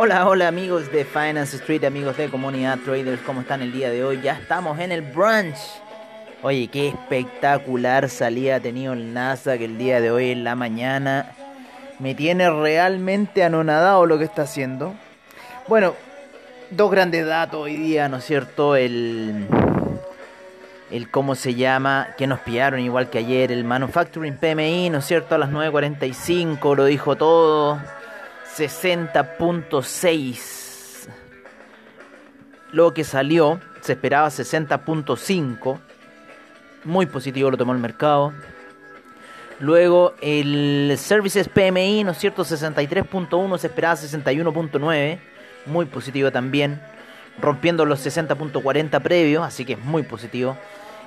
Hola, hola amigos de Finance Street, amigos de Comunidad Traders, ¿cómo están el día de hoy? Ya estamos en el brunch. Oye, qué espectacular salida ha tenido el Nasdaq el día de hoy en la mañana. Me tiene realmente anonadado lo que está haciendo. Bueno, dos grandes datos hoy día, ¿no es cierto? El, el cómo se llama, que nos pillaron igual que ayer, el Manufacturing PMI, ¿no es cierto? A las 9.45 lo dijo todo. 60.6. Lo que salió, se esperaba 60.5. Muy positivo lo tomó el mercado. Luego el Services PMI, ¿no es cierto? 63.1, se esperaba 61.9. Muy positivo también. Rompiendo los 60.40 previos, así que es muy positivo.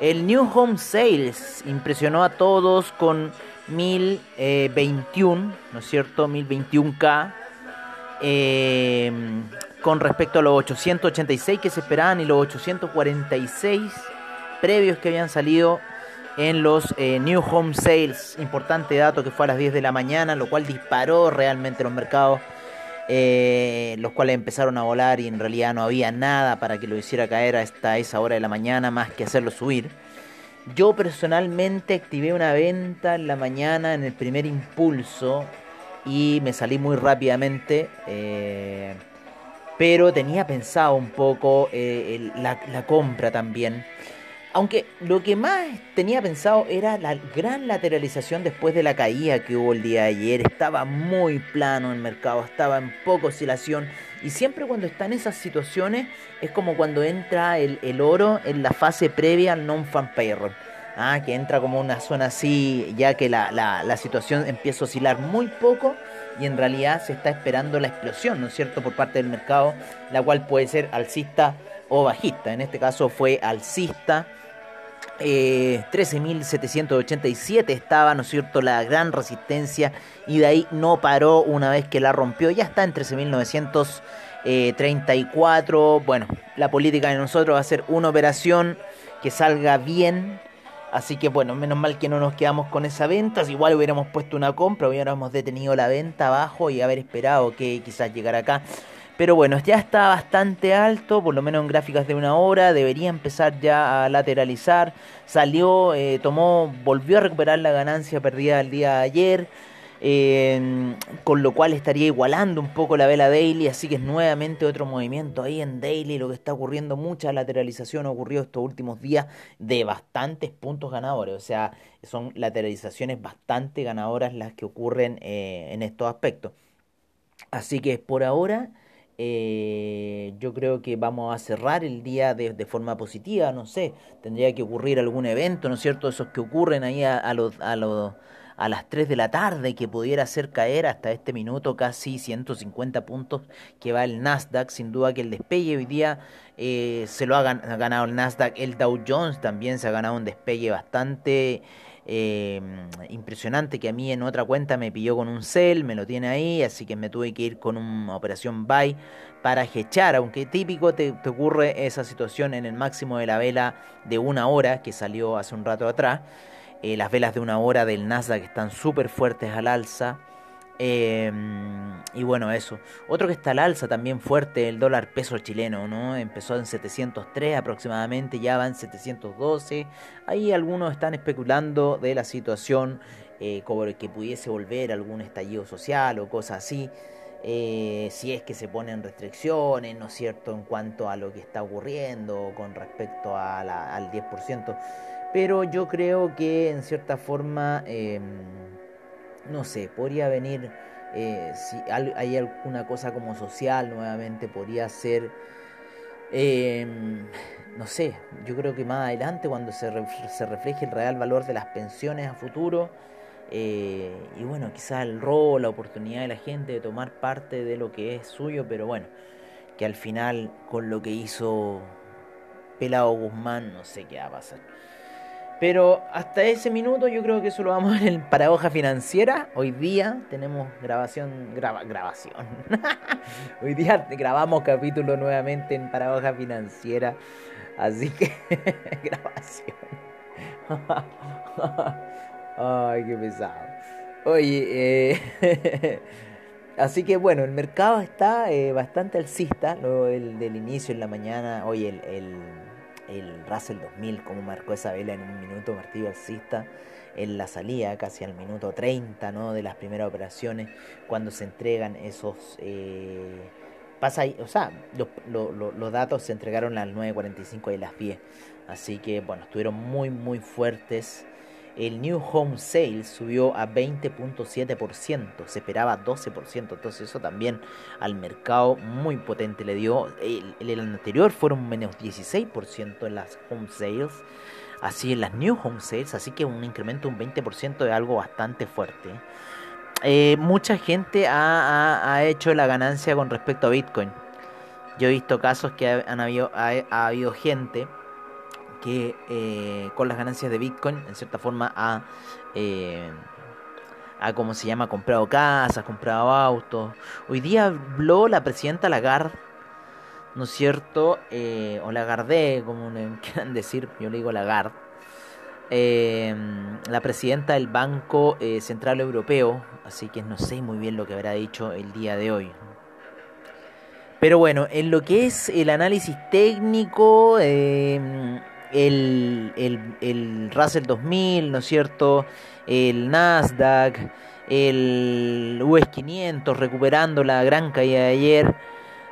El New Home Sales impresionó a todos con 1021, ¿no es cierto? 1021K. Eh, con respecto a los 886 que se esperaban y los 846 previos que habían salido en los eh, New Home Sales. Importante dato que fue a las 10 de la mañana, lo cual disparó realmente los mercados, eh, los cuales empezaron a volar y en realidad no había nada para que lo hiciera caer hasta esa hora de la mañana más que hacerlo subir. Yo personalmente activé una venta en la mañana en el primer impulso y me salí muy rápidamente. Eh, pero tenía pensado un poco eh, la, la, compra también. Aunque lo que más tenía pensado era la gran lateralización después de la caída que hubo el día de ayer. Estaba muy plano el mercado, estaba en poca oscilación. Y siempre cuando está en esas situaciones es como cuando entra el, el oro en la fase previa al non-fan payroll. Ah, que entra como una zona así, ya que la, la, la, situación empieza a oscilar muy poco y en realidad se está esperando la explosión, ¿no es cierto?, por parte del mercado, la cual puede ser alcista o bajista. En este caso fue alcista. Eh, 13.787 estaba, ¿no es cierto?, la gran resistencia y de ahí no paró una vez que la rompió. Ya está en 13.934. Bueno, la política de nosotros va a ser una operación que salga bien Así que bueno, menos mal que no nos quedamos con esa venta. igual hubiéramos puesto una compra, hubiéramos detenido la venta abajo y haber esperado que quizás llegara acá. Pero bueno, ya está bastante alto, por lo menos en gráficas de una hora. Debería empezar ya a lateralizar. Salió, eh, tomó, volvió a recuperar la ganancia perdida el día de ayer. Eh, con lo cual estaría igualando un poco la vela daily, así que es nuevamente otro movimiento ahí en daily, lo que está ocurriendo, mucha lateralización ocurrió estos últimos días de bastantes puntos ganadores, o sea, son lateralizaciones bastante ganadoras las que ocurren eh, en estos aspectos. Así que por ahora... Eh, yo creo que vamos a cerrar el día de, forma positiva, no sé, tendría que ocurrir algún evento, ¿no es cierto? Esos que ocurren ahí a, a los... A los a las 3 de la tarde que pudiera hacer caer hasta este minuto casi 150 puntos que va el Nasdaq. Sin duda que el despegue hoy día eh, se lo ha, ganado el Nasdaq. El Dow Jones también se ha ganado un despegue bastante eh, impresionante que a mí en otra cuenta me pilló con un sell, me lo tiene ahí, así que me tuve que ir con una operación buy para hechar, aunque típico te, te, ocurre esa situación en el máximo de la vela de una hora que salió hace un rato atrás. Eh, las velas de una hora del Nasdaq están súper fuertes al alza. Eh, y bueno, eso. Otro que está al alza también fuerte, el dólar peso chileno, ¿no? Empezó en 703 aproximadamente, ya va en 712. Ahí algunos están especulando de la situación, eh, como que pudiese volver algún estallido social o cosas así. Eh, si es que se ponen restricciones, ¿no es cierto?, en cuanto a lo que está ocurriendo con respecto a la, al 10% pero yo creo que en cierta forma, eh, no sé, podría venir, eh, si hay alguna cosa como social nuevamente, podría ser, eh, no sé, yo creo que más adelante cuando se, se refleje el real valor de las pensiones a futuro, eh, y bueno, quizás el rol, la oportunidad de la gente de tomar parte de lo que es suyo, pero bueno, que al final con lo que hizo Pelado Guzmán, no sé qué va a pasar. Pero hasta ese minuto yo creo que eso lo vamos a ver en Paradoja Financiera. Hoy día tenemos grabación, graba, grabación. Hoy día grabamos capítulo nuevamente en Paradoja Financiera. Así que, grabación. Ay, qué pesado. Oye, eh, Así que bueno, el mercado está eh, bastante alcista, luego del, inicio en la mañana, hoy el, el Russell 2000, como marcó esa vela en un minuto, martillo alcista, en la salida, casi al minuto 30 ¿no? de las primeras operaciones, cuando se entregan esos... Eh, pasa ahí, o sea, los, datos se entregaron a las 9.45 de las 10, así que bueno, estuvieron muy muy fuertes el New Home Sales subió a 20.7%, se esperaba 12%, entonces eso también al mercado muy potente le dio. El, el anterior fueron menos 16% en las Home Sales, así en las New Home Sales, así que un incremento de un 20% es algo bastante fuerte. Eh, mucha gente ha, ha, hecho la ganancia con respecto a Bitcoin. Yo he visto casos que han habido, ha, ha habido gente que eh, con las ganancias de Bitcoin, en cierta forma, ha, eh, como se llama, comprado casas, comprado autos. Hoy día habló la presidenta Lagarde, ¿no es cierto? Eh, o Lagarde, como quieran decir, yo le digo Lagarde. La presidenta del Banco Central Europeo, así que no sé muy bien lo que habrá dicho el día de hoy. Pero bueno, en lo que es el análisis técnico, el, el, el Russell 2000, ¿no es cierto? El Nasdaq, el US 500 recuperando la gran caída de ayer.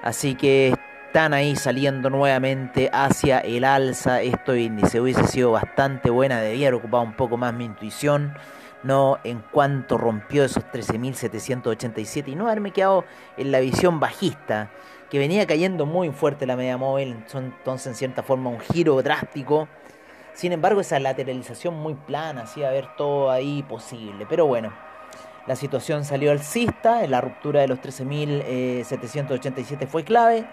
Así que están ahí saliendo nuevamente hacia el alza. Esto índice hubiese sido bastante buena, debía haber ocupado un poco más mi intuición. No en cuanto rompió esos 13.787 y no haberme quedado en la visión bajista que venía cayendo muy fuerte la media móvil, entonces en cierta forma un giro drástico. Sin embargo, esa lateralización muy plana, hacía ver todo ahí posible. Pero bueno, la situación salió alcista, la ruptura de los 13.787 fue clave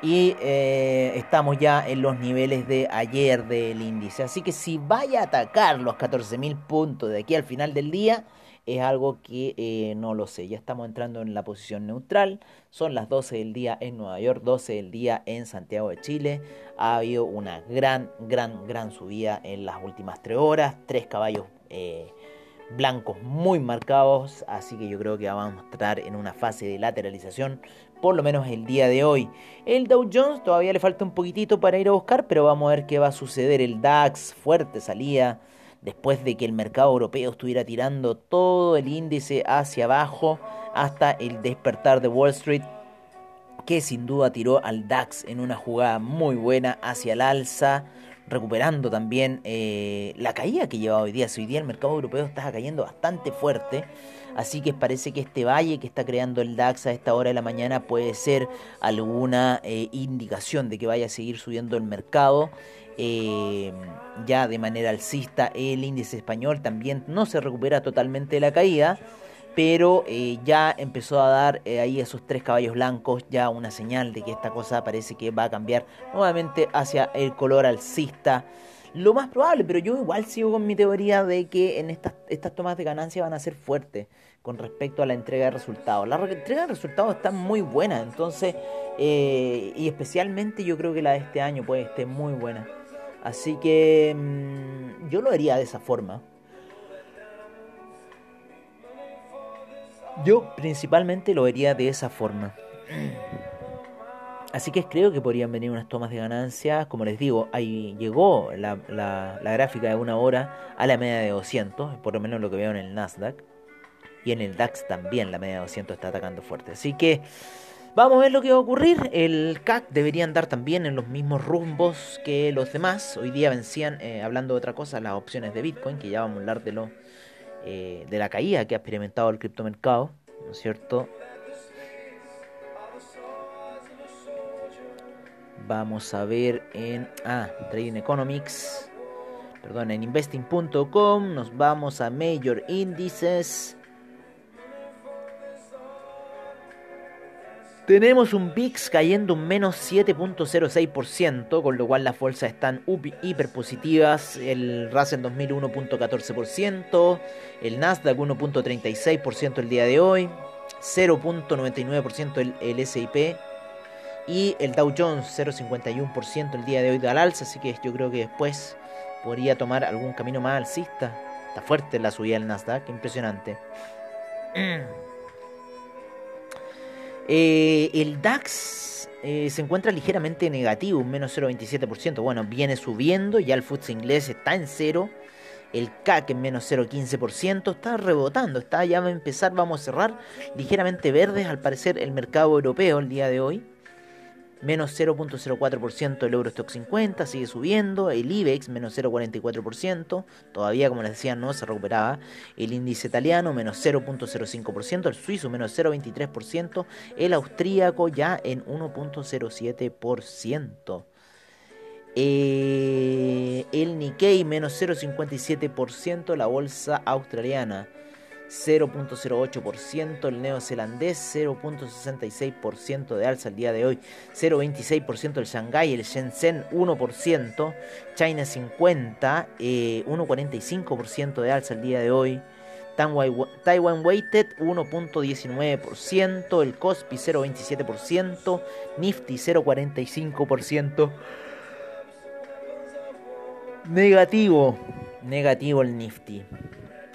y eh, estamos ya en los niveles de ayer del índice. Así que si vaya a atacar los 14.000 puntos de aquí al final del día, es algo que eh, no lo sé. Ya estamos entrando en la posición neutral. Son las 12 del día en Nueva York, 12 del día en Santiago de Chile. Ha habido una gran, gran, gran subida en las últimas 3 horas. Tres caballos eh, blancos muy marcados. Así que yo creo que vamos a estar en una fase de lateralización. Por lo menos el día de hoy. El Dow Jones todavía le falta un poquitito para ir a buscar. Pero vamos a ver qué va a suceder. El DAX fuerte salía después de que el mercado europeo estuviera tirando todo el índice hacia abajo hasta el despertar de Wall Street, que sin duda tiró al DAX en una jugada muy buena hacia el alza, recuperando también eh, la caída que lleva hoy día. hoy día el mercado europeo está cayendo bastante fuerte. Así que parece que este valle que está creando el DAX a esta hora de la mañana puede ser alguna eh, indicación de que vaya a seguir subiendo el mercado eh, ya de manera alcista. El índice español también no se recupera totalmente de la caída, pero eh, ya empezó a dar eh, ahí esos tres caballos blancos ya una señal de que esta cosa parece que va a cambiar nuevamente hacia el color alcista. Lo más probable, pero yo igual sigo con mi teoría de que en estas, estas tomas de ganancia van a ser fuertes con respecto a la entrega de resultados. La entrega de resultados está muy buena, entonces, eh, y especialmente yo creo que la de este año puede estar muy buena. Así que mmm, yo lo haría de esa forma. Yo principalmente lo haría de esa forma. Así que creo que podrían venir unas tomas de ganancias. Como les digo, ahí llegó la, la, la, gráfica de una hora a la media de 200, por lo menos lo que veo en el Nasdaq. Y en el DAX también la media de 200 está atacando fuerte. Así que Vamos a ver lo que va a ocurrir. El CAC debería andar también en los mismos rumbos que los demás. Hoy día vencían, eh, hablando de otra cosa, las opciones de Bitcoin, que ya vamos a hablar de, lo, eh, de la caída que ha experimentado el criptomercado, ¿no es cierto? Vamos a ver en ah, Trading Economics, perdón, en investing.com, nos vamos a Major Indices. Tenemos un VIX cayendo un menos 7.06%, con lo cual las bolsas están hiper positivas. El Russell 2000 1.14%, el Nasdaq 1.36% el día de hoy, 0.99% el, el SIP y el Dow Jones 0.51% el día de hoy al alza, así que yo creo que después podría tomar algún camino más alcista. Está fuerte la subida del Nasdaq, impresionante. Eh, el DAX eh, se encuentra ligeramente negativo, un menos 0,27%. Bueno, viene subiendo, ya el FTSE inglés está en cero. El CAC en menos 0,15%. Está rebotando, está ya va a empezar, vamos a cerrar ligeramente verdes al parecer el mercado europeo el día de hoy menos 0.04% el Eurostock 50, sigue subiendo, el IBEX menos 0.44%, todavía como les decía no se recuperaba, el índice italiano menos 0.05%, el suizo menos 0.23%, el austríaco ya en 1.07%. Eh, el Nikkei menos 0.57%, la bolsa australiana 0.08%, el neozelandés 0.66% de alza el día de hoy, 0.26% el Shanghai, el Shenzhen 1%, China 50, 1.45% eh, de alza el día de hoy, Taiwan Weighted 1.19%, el Kospi 0.27%, Nifty 0.45%. Negativo, negativo el Nifty.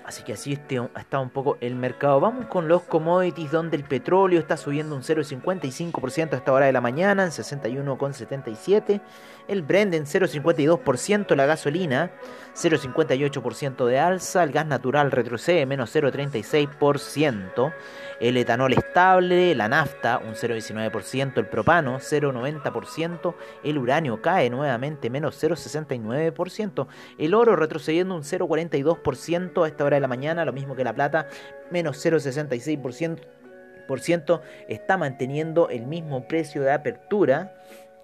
Así que así este, está un poco el mercado. Vamos con los commodities donde el petróleo está subiendo un 0,55% a esta hora de la mañana en 61,77. El Brent en 0,52%, la gasolina 0,58% de alza, el gas natural retrocede menos 0,36%, el etanol estable, la nafta un 0,19%, el propano 0,90%, el uranio cae nuevamente menos 0,69%, el oro retrocediendo un 0,42% a esta hora de la mañana, lo mismo que la plata, menos 0,66%, está manteniendo el mismo precio de apertura.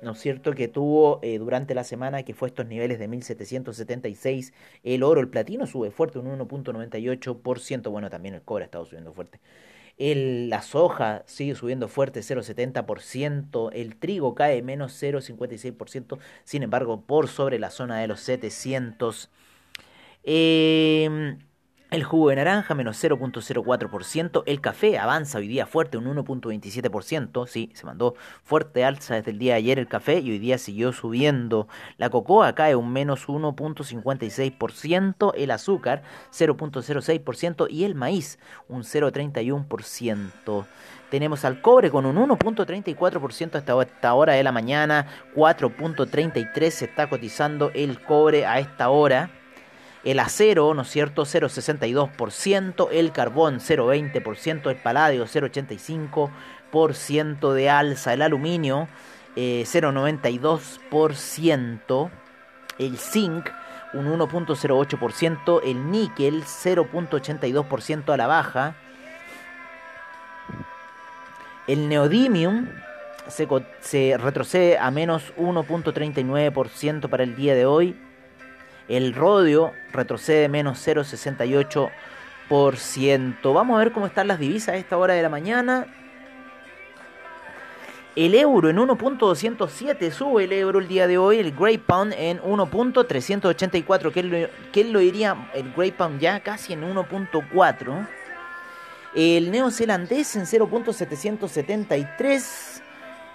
¿no es cierto?, que tuvo eh, durante la semana, que fue estos niveles de 1776, el oro, el platino sube fuerte, un 1.98%, bueno, también el cobre ha estado subiendo fuerte. El, la soja sigue subiendo fuerte, 0,70%. El trigo cae menos 0,56%. Sin embargo, por sobre la zona de los 700. Eh, el jugo de naranja menos 0.04%. El café avanza hoy día fuerte, un 1.27%. Sí, se mandó fuerte alza desde el día de ayer el café y hoy día siguió subiendo. La cocoa cae un menos 1.56%. El azúcar 0.06% y el maíz un 0.31%. Tenemos al cobre con un 1.34% hasta esta hora de la mañana. 4.33 se está cotizando el cobre a esta hora el acero, ¿no es cierto?, 0,62%, el carbón 0,20%, el paladio 0,85% de alza, el aluminio 0,92%, eh, el zinc un 1.08%, el níquel 0.82% a la baja, el neodymium se, se retrocede a menos 1.39% para el día de hoy, el rodio retrocede menos 0,68%. Vamos a ver cómo están las divisas a esta hora de la mañana. El euro en 1.207 sube el euro el día de hoy. El Grey Pound en 1.384. ¿Qué lo, diría el Grey Pound ya casi en 1.4. El neozelandés en 0.773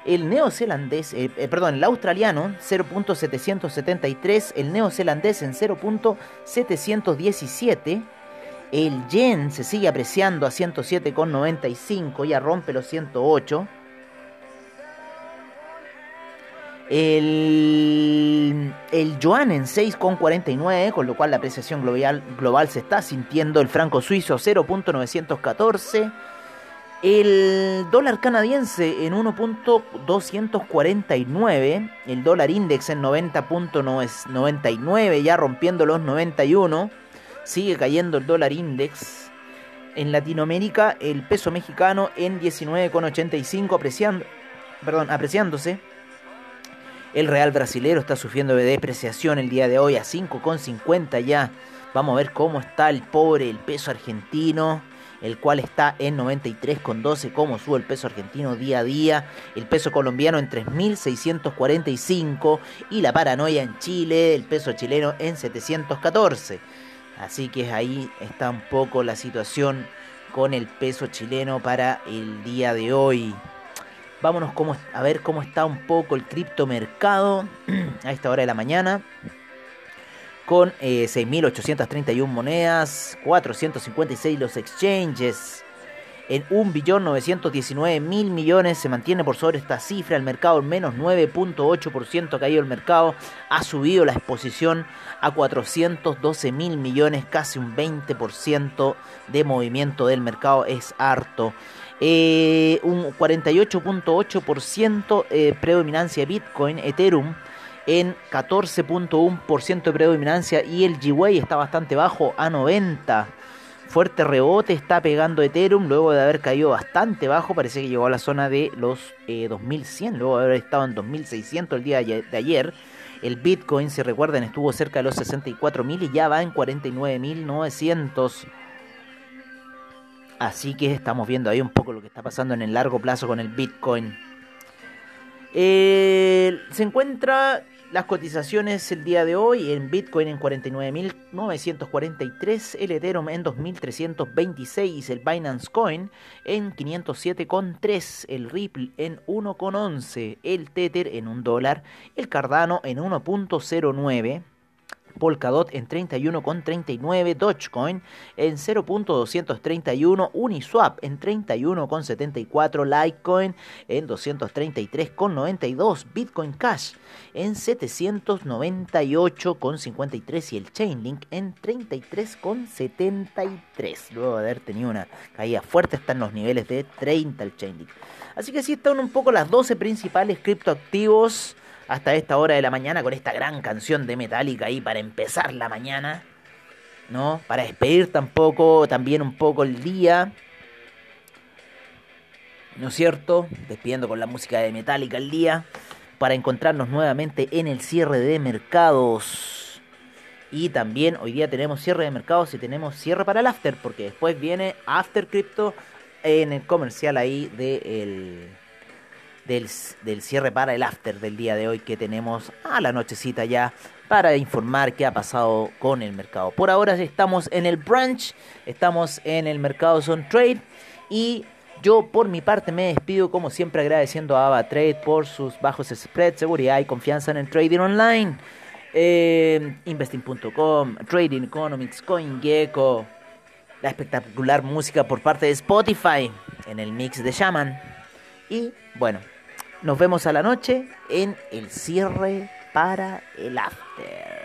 el neozelandés, eh, eh, perdón, el australiano 0.773, el neozelandés en 0.717, el yen se sigue apreciando a 107,95, ya rompe los 108. El, el yuan en 6,49, con lo cual la apreciación global, global se está sintiendo. El franco suizo 0.914. El dólar canadiense en 1.249, el dólar index en 90.99, ya rompiendo los 91, sigue cayendo el dólar index. En Latinoamérica el peso mexicano en 19.85 apreciando, apreciándose. El real brasilero está sufriendo de depreciación el día de hoy a 5.50 ya. Vamos a ver cómo está el pobre, el peso argentino el cual está en 93,12, cómo sube el peso argentino día a día, el peso colombiano en 3.645 y la paranoia en Chile, el peso chileno en 714. Así que ahí está un poco la situación con el peso chileno para el día de hoy. Vámonos a ver cómo está un poco el criptomercado a esta hora de la mañana con 6.831 eh, monedas, 456 los exchanges. en 1.919.000 millones. Se mantiene por sobre esta cifra. El mercado en menos 9.8% ha caído el mercado. Ha subido la exposición a 412.000 millones, casi un 20% de movimiento del mercado. Es harto. Eh, un 48.8% eh, predominancia Bitcoin, Ethereum en 14.1% de predominancia y el G-Way está bastante bajo a 90. Fuerte rebote está pegando Ethereum luego de haber caído bastante bajo. Parece que llegó a la zona de los 2100, eh, luego de haber estado en 2600 el día de ayer. El Bitcoin, si recuerdan, estuvo cerca de los 64.000 y ya va en 49.900. Así que estamos viendo ahí un poco lo que está pasando en el largo plazo con el Bitcoin. Eh, se encuentra las cotizaciones el día de hoy en Bitcoin en 49.943, el Ethereum en 2.326, el Binance Coin en 507,3, el Ripple en 1,11, el Tether en 1 dólar, el Cardano en 1.09 Polkadot en 31,39, Dogecoin en 0.231, Uniswap en 31,74, Litecoin en 233,92, Bitcoin Cash en 798,53 y el Chainlink en 33,73. Luego de haber tenido una caída fuerte, están los niveles de 30 el Chainlink. Así que así están un poco las 12 principales criptoactivos hasta esta hora de la mañana con esta gran canción de Metallica ahí para empezar la mañana, ¿no? Para despedir tampoco, también un poco el día, ¿no es cierto? Despidiendo con la música de Metallica el día, para encontrarnos nuevamente en el cierre de mercados. Y también hoy día tenemos cierre de mercados y tenemos cierre para el after, porque después viene After Crypto en el comercial ahí de el del, cierre para el after del día de hoy que tenemos a la nochecita ya para informar qué ha pasado con el mercado. Por ahora estamos en el brunch, estamos en el mercado Zone Trade y yo por mi parte me despido como siempre agradeciendo a AvaTrade por sus bajos spreads, seguridad y confianza en el trading online. Eh, investing.com, Trading Economics, CoinGecko, la espectacular música por parte de Spotify en el mix de Shaman. Y bueno, nos vemos a la noche en el cierre para el after.